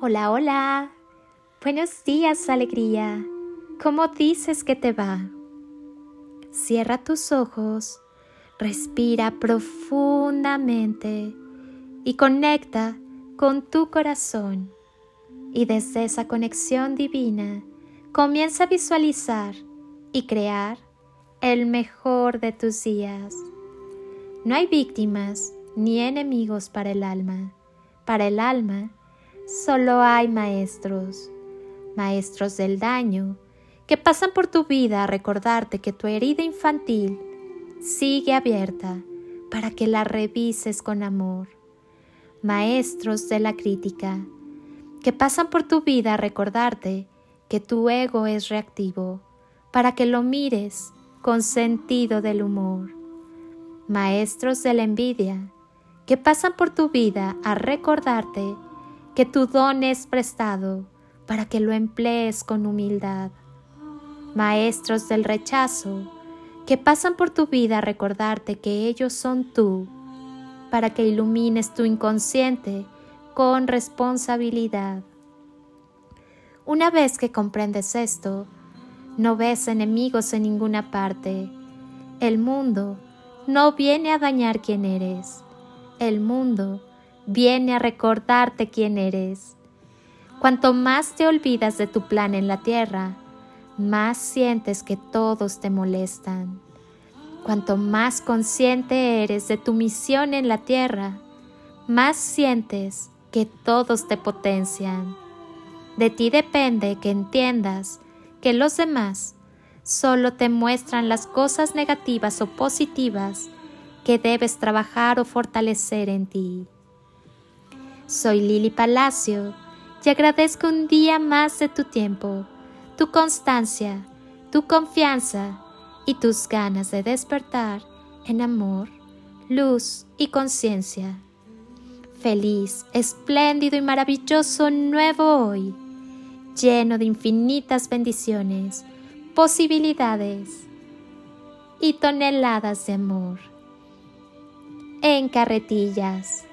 Hola, hola. Buenos días, alegría. ¿Cómo dices que te va? Cierra tus ojos, respira profundamente y conecta con tu corazón. Y desde esa conexión divina, comienza a visualizar y crear el mejor de tus días. No hay víctimas ni enemigos para el alma. Para el alma solo hay maestros, maestros del daño, que pasan por tu vida a recordarte que tu herida infantil sigue abierta para que la revises con amor. Maestros de la crítica, que pasan por tu vida a recordarte que tu ego es reactivo, para que lo mires con sentido del humor. Maestros de la envidia, que pasan por tu vida a recordarte que tu don es prestado para que lo emplees con humildad. Maestros del rechazo, que pasan por tu vida a recordarte que ellos son tú, para que ilumines tu inconsciente con responsabilidad. Una vez que comprendes esto, no ves enemigos en ninguna parte. El mundo no viene a dañar quién eres. El mundo viene a recordarte quién eres. Cuanto más te olvidas de tu plan en la tierra, más sientes que todos te molestan. Cuanto más consciente eres de tu misión en la tierra, más sientes que todos te potencian. De ti depende que entiendas que los demás solo te muestran las cosas negativas o positivas que debes trabajar o fortalecer en ti. Soy Lili Palacio y agradezco un día más de tu tiempo, tu constancia, tu confianza y tus ganas de despertar en amor, luz y conciencia. Feliz, espléndido y maravilloso nuevo hoy, lleno de infinitas bendiciones, posibilidades y toneladas de amor. En carretillas